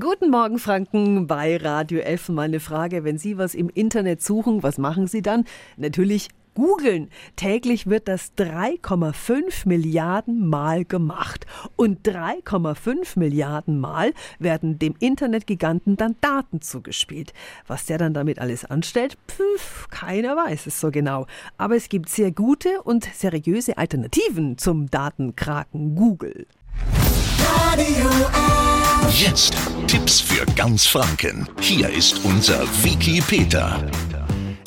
Guten Morgen, Franken, bei Radio F. Meine Frage, wenn Sie was im Internet suchen, was machen Sie dann? Natürlich googeln. Täglich wird das 3,5 Milliarden Mal gemacht. Und 3,5 Milliarden Mal werden dem Internetgiganten dann Daten zugespielt. Was der dann damit alles anstellt, pf, keiner weiß es so genau. Aber es gibt sehr gute und seriöse Alternativen zum Datenkraken Google. Radio F. Jetzt Tipps für ganz Franken. Hier ist unser Wiki Peter.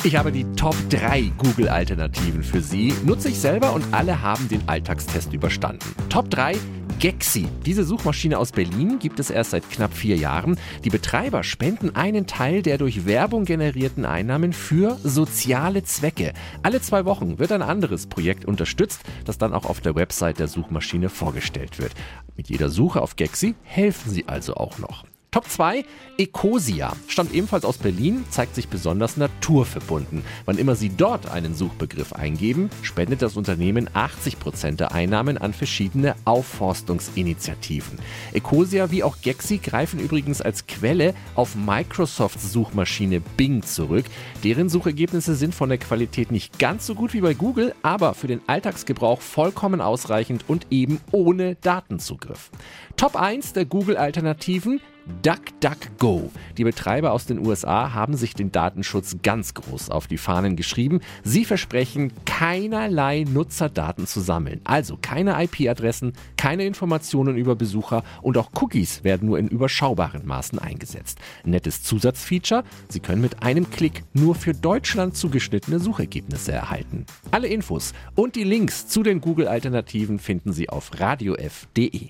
Ich habe die Top 3 Google-Alternativen für Sie. Nutze ich selber und alle haben den Alltagstest überstanden. Top 3 Gexi. Diese Suchmaschine aus Berlin gibt es erst seit knapp vier Jahren. Die Betreiber spenden einen Teil der durch Werbung generierten Einnahmen für soziale Zwecke. Alle zwei Wochen wird ein anderes Projekt unterstützt, das dann auch auf der Website der Suchmaschine vorgestellt wird. Mit jeder Suche auf Gexi helfen sie also auch noch. Top 2, Ecosia. Stammt ebenfalls aus Berlin, zeigt sich besonders naturverbunden. Wann immer Sie dort einen Suchbegriff eingeben, spendet das Unternehmen 80% der Einnahmen an verschiedene Aufforstungsinitiativen. Ecosia wie auch Gexi greifen übrigens als Quelle auf Microsofts Suchmaschine Bing zurück. Deren Suchergebnisse sind von der Qualität nicht ganz so gut wie bei Google, aber für den Alltagsgebrauch vollkommen ausreichend und eben ohne Datenzugriff. Top 1 der Google-Alternativen DuckDuckGo. Die Betreiber aus den USA haben sich den Datenschutz ganz groß auf die Fahnen geschrieben. Sie versprechen, keinerlei Nutzerdaten zu sammeln. Also keine IP-Adressen, keine Informationen über Besucher und auch Cookies werden nur in überschaubaren Maßen eingesetzt. Nettes Zusatzfeature, Sie können mit einem Klick nur für Deutschland zugeschnittene Suchergebnisse erhalten. Alle Infos und die Links zu den Google-Alternativen finden Sie auf radiof.de.